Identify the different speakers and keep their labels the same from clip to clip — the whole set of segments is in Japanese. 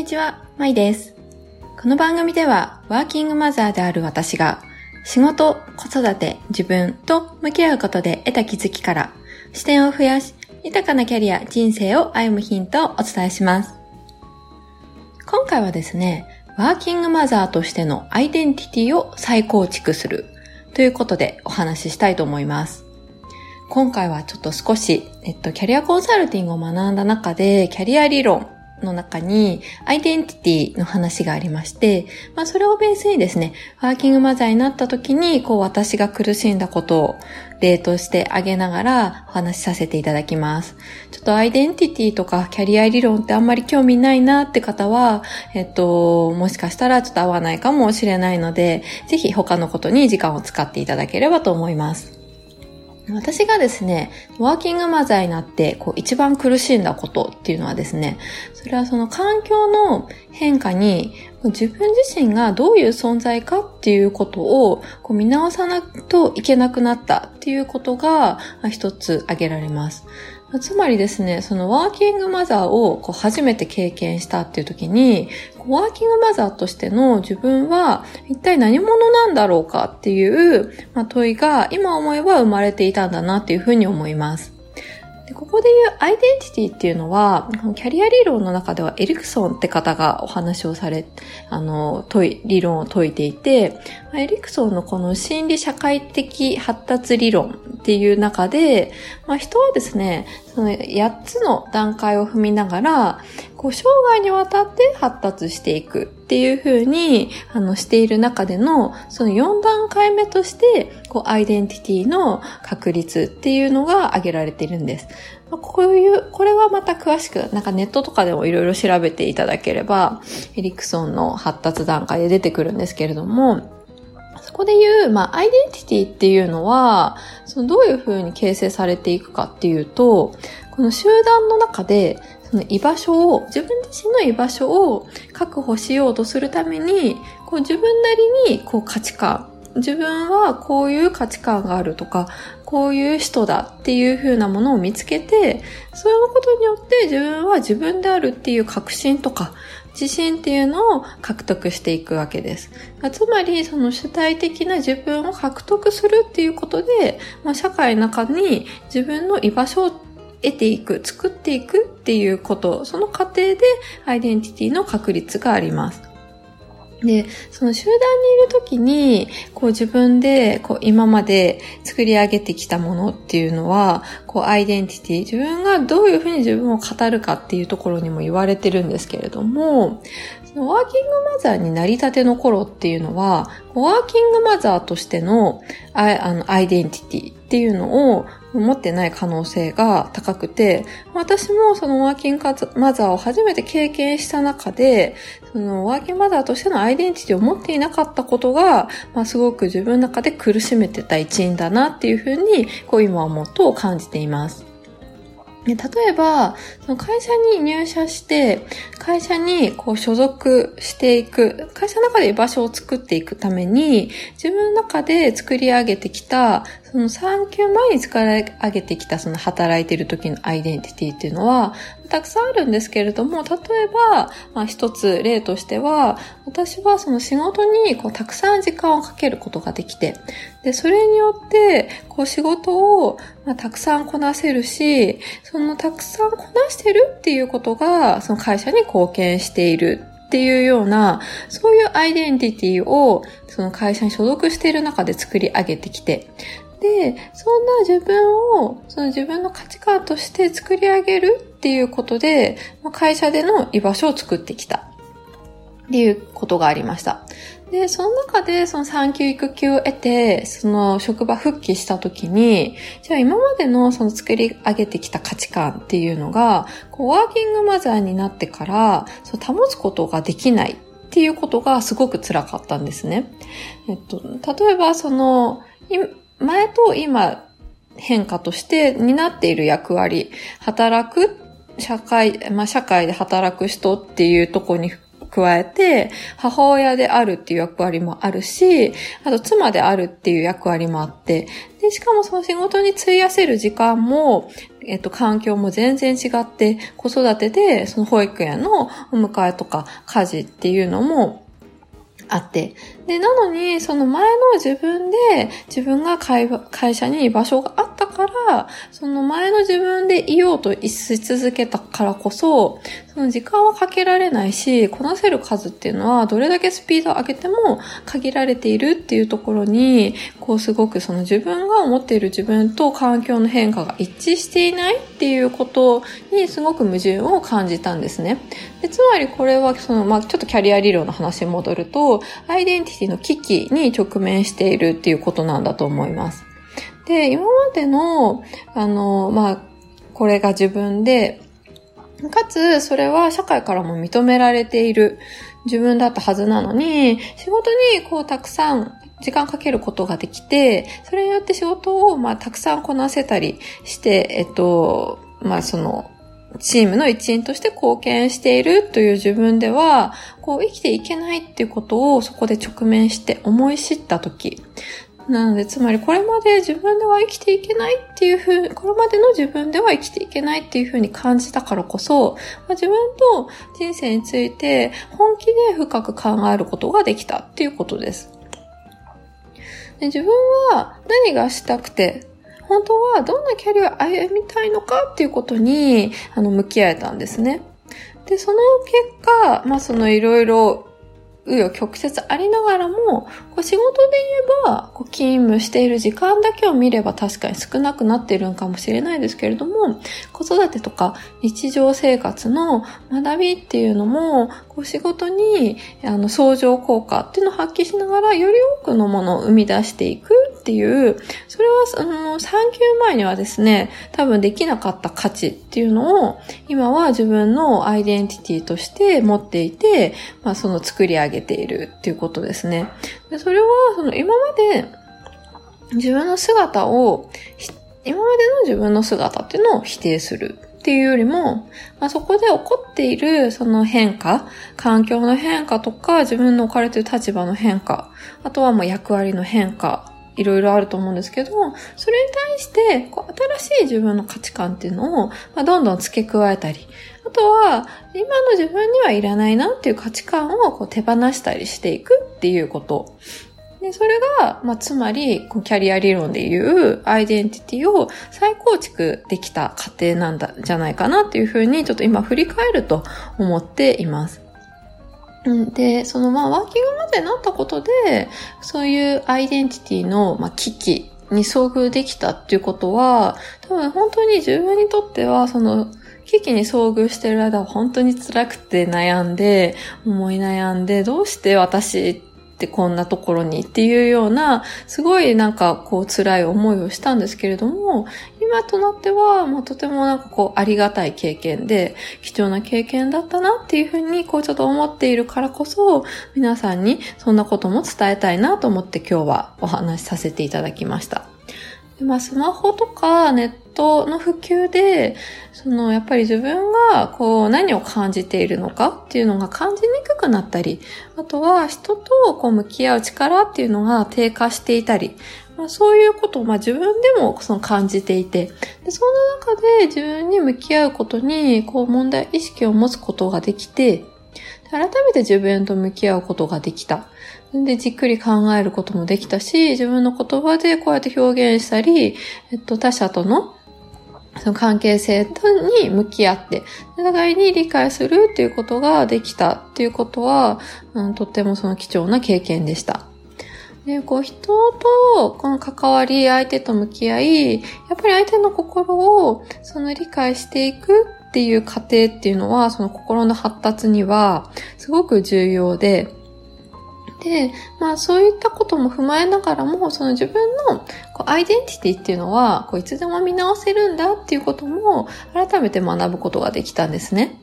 Speaker 1: にちは、まいです。この番組では、ワーキングマザーである私が、仕事、子育て、自分と向き合うことで得た気づきから、視点を増やし、豊かなキャリア、人生を歩むヒントをお伝えします。今回はですね、ワーキングマザーとしてのアイデンティティを再構築するということでお話ししたいと思います。今回はちょっと少し、えっと、キャリアコンサルティングを学んだ中で、キャリア理論の中に、アイデンティティの話がありまして、まあ、それをベースにですね、ワーキングマザーになった時に、こう、私が苦しんだことを例としてあげながらお話しさせていただきます。ちょっとアイデンティティとかキャリア理論ってあんまり興味ないなって方は、えっと、もしかしたらちょっと合わないかもしれないので、ぜひ他のことに時間を使っていただければと思います。私がですね、ワーキングマザーになって、こう、一番苦しんだことっていうのはですね、それはその環境の変化に、自分自身がどういう存在かっていうことをこう見直さないといけなくなったっていうことが一つ挙げられます。つまりですね、そのワーキングマザーをこう初めて経験したっていう時に、ワーキングマザーとしての自分は一体何者なんだろうかっていう、ま、問いが今思えば生まれていたんだなっていうふうに思います。でここで言うアイデンティティっていうのは、キャリア理論の中ではエリクソンって方がお話をされ、あの、問い、理論を解いていて、エリクソンのこの心理社会的発達理論っていう中で、まあ、人はですね、その8つの段階を踏みながら、こう、生涯にわたって発達していくっていう風に、あの、している中での、その4段階目として、こう、アイデンティティの確率っていうのが挙げられているんです。まあ、こういう、これはまた詳しく、なんかネットとかでもいろいろ調べていただければ、エリクソンの発達段階で出てくるんですけれども、そこで言う、まあ、アイデンティティっていうのは、そのどういうふうに形成されていくかっていうと、この集団の中で、その居場所を、自分自身の居場所を確保しようとするために、こう自分なりにこう価値観、自分はこういう価値観があるとか、こういう人だっていう風なものを見つけて、そういうことによって自分は自分であるっていう確信とか、自信っていうのを獲得していくわけです。つまり、その主体的な自分を獲得するっていうことで、まあ、社会の中に自分の居場所を得ていく、作っていくっていうこと、その過程でアイデンティティの確率があります。で、その集団にいるときに、こう自分で、こう今まで作り上げてきたものっていうのは、こうアイデンティティ、自分がどういうふうに自分を語るかっていうところにも言われてるんですけれども、そのワーキングマザーになりたての頃っていうのは、ワーキングマザーとしてのあのアイデンティティっていうのを持ってない可能性が高くて、私もそのワーキングマザーを初めて経験した中で、そのワーキングマザーとしてのアイデンティティを持っていなかったことが、まあ、すごく自分の中で苦しめてた一因だなっていうふうに、こう今思うと感じています。例えば、その会社に入社して、会社にこう所属していく、会社の中で居場所を作っていくために、自分の中で作り上げてきた、その産休前に作り上げてきたその働いている時のアイデンティティっていうのは、たくさんあるんですけれども、例えば、まあ一つ例としては、私はその仕事にこうたくさん時間をかけることができて、で、それによって、こう仕事を、まあ、たくさんこなせるし、そのたくさんこなしてるっていうことが、その会社に貢献しているっていうような、そういうアイデンティティを、その会社に所属している中で作り上げてきて、で、そんな自分を、その自分の価値観として作り上げるっていうことで、会社での居場所を作ってきた。っていうことがありました。で、その中でその産休育休を得て、その職場復帰した時に、じゃあ今までのその作り上げてきた価値観っていうのが、こうワーキングマザーになってから、そ保つことができないっていうことがすごく辛かったんですね。えっと、例えばその、前と今変化として担っている役割、働く、社会、まあ、社会で働く人っていうとこに加えて、母親であるっていう役割もあるし、あと妻であるっていう役割もあって、で、しかもその仕事に費やせる時間も、えっと、環境も全然違って、子育てで、その保育園のお迎えとか家事っていうのも、あって。で、なのに、その前の自分で、自分が会社に居場所があったから、その前の自分でいようとし続けたからこそ、その時間はかけられないし、こなせる数っていうのは、どれだけスピードを上げても限られているっていうところに、こうすごくその自分が思っている自分と環境の変化が一致していないっていうことにすごく矛盾を感じたんですね。でつまりこれは、その、まあ、ちょっとキャリア理論の話に戻るとアイデンティティの危機に直面しているっていうことなんだと思います。で、今までの、あの、まあ、これが自分で、かつ、それは社会からも認められている自分だったはずなのに、仕事にこうたくさん時間かけることができて、それによって仕事をまあたくさんこなせたりして、えっと、まあその、チームの一員として貢献しているという自分では、こう生きていけないっていうことをそこで直面して思い知ったとき。なので、つまりこれまで自分では生きていけないっていうふうに、これまでの自分では生きていけないっていうふうに感じたからこそ、まあ、自分と人生について本気で深く考えることができたっていうことです。で自分は何がしたくて、本当はどんなキャリアを歩みたいのかっていうことに、あの、向き合えたんですね。で、その結果、まあそのいろいろ紆余曲折ありながらも、こう仕事で言えば、こう勤務している時間だけを見れば確かに少なくなっているのかもしれないですけれども、子育てとか日常生活の学びっていうのも、こう仕事にあの相乗効果っていうのを発揮しながら、より多くのものを生み出していくっていう、それはあの産休前にはですね、多分できなかった価値っていうのを、今は自分のアイデンティティとして持っていて、まあその作り上げているっていうことですね。でそれは、その今まで自分の姿を、今までの自分の姿っていうのを否定するっていうよりも、まあ、そこで起こっているその変化、環境の変化とか、自分の置かれている立場の変化、あとはもう役割の変化、いろいろあると思うんですけど、それに対して、こう新しい自分の価値観っていうのを、まあ、どんどん付け加えたり、あとは、今の自分にはいらないなっていう価値観をこう手放したりしていくっていうこと。で、それが、まあ、つまり、キャリア理論でいうアイデンティティを再構築できた過程なんだ、じゃないかなっていうふうに、ちょっと今振り返ると思っています。で、そのまあワーキングまでなったことで、そういうアイデンティティの、まあ、危機に遭遇できたっていうことは、多分本当に自分にとっては、その危機に遭遇してる間は本当に辛くて悩んで、思い悩んで、どうして私ってこんなところにっていうような、すごいなんかこう辛い思いをしたんですけれども、今となっては、まあ、とてもなんかこうありがたい経験で、貴重な経験だったなっていうふうにこうちょっと思っているからこそ、皆さんにそんなことも伝えたいなと思って今日はお話しさせていただきました。でまあ、スマホとかネットの普及で、その、やっぱり自分が、こう、何を感じているのかっていうのが感じにくくなったり、あとは人とこう向き合う力っていうのが低下していたり、まあ、そういうことを、まあ、自分でもその感じていて、でそんな中で自分に向き合うことに、こう、問題意識を持つことができて、改めて自分と向き合うことができた。で、じっくり考えることもできたし、自分の言葉でこうやって表現したり、えっと、他者とのその関係性に向き合って、互いに理解するっていうことができたっていうことは、うん、とってもその貴重な経験でした。で、こう人とこの関わり、相手と向き合い、やっぱり相手の心をその理解していくっていう過程っていうのは、その心の発達にはすごく重要で、で、まあそういったことも踏まえながらも、その自分のこうアイデンティティっていうのは、こういつでも見直せるんだっていうことも改めて学ぶことができたんですね。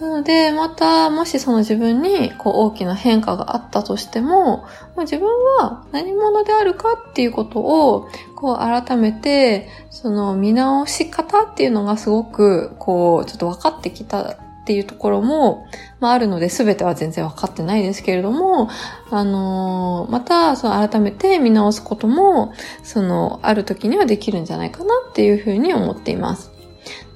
Speaker 1: なので、また、もしその自分にこう大きな変化があったとしても、ま自分は何者であるかっていうことを、こう改めて、その見直し方っていうのがすごく、こう、ちょっと分かってきたっていうところも、まあ、あるので全ては全然分かってないですけれども、あのー、また、その改めて見直すことも、その、ある時にはできるんじゃないかなっていうふうに思っています。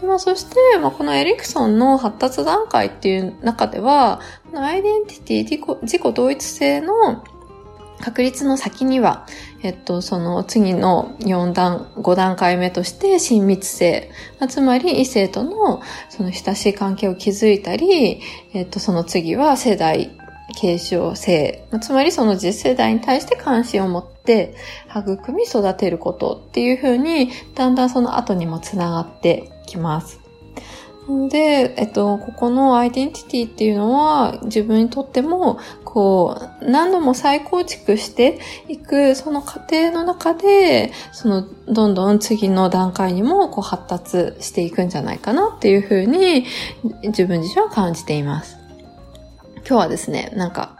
Speaker 1: でまあ、そして、まあ、このエリクソンの発達段階っていう中では、アイデンティティ、自己同一性の確率の先には、えっと、その次の4段、5段階目として親密性、つまり異性とのその親しい関係を築いたり、えっと、その次は世代、継承性、つまりその次世代に対して関心を持って育み育てることっていうふうに、だんだんその後にもつながってきます。で、えっと、ここのアイデンティティっていうのは自分にとっても、こう、何度も再構築していく、その過程の中で、その、どんどん次の段階にも、こう、発達していくんじゃないかなっていうふうに、自分自身は感じています。今日はですね、なんか、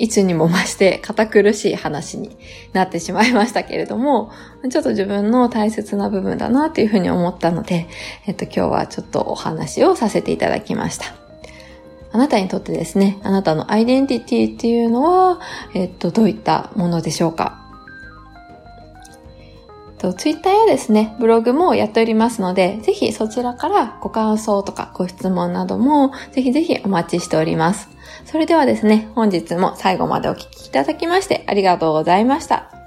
Speaker 1: いつにも増して堅苦しい話になってしまいましたけれども、ちょっと自分の大切な部分だなっていうふうに思ったので、えっと今日はちょっとお話をさせていただきました。あなたにとってですね、あなたのアイデンティティっていうのは、えっと、どういったものでしょうか？と、ツイッターやですね、ブログもやっておりますので、ぜひそちらからご感想とかご質問なども、ぜひぜひお待ちしております。それではですね、本日も最後までお聴きいただきましてありがとうございました。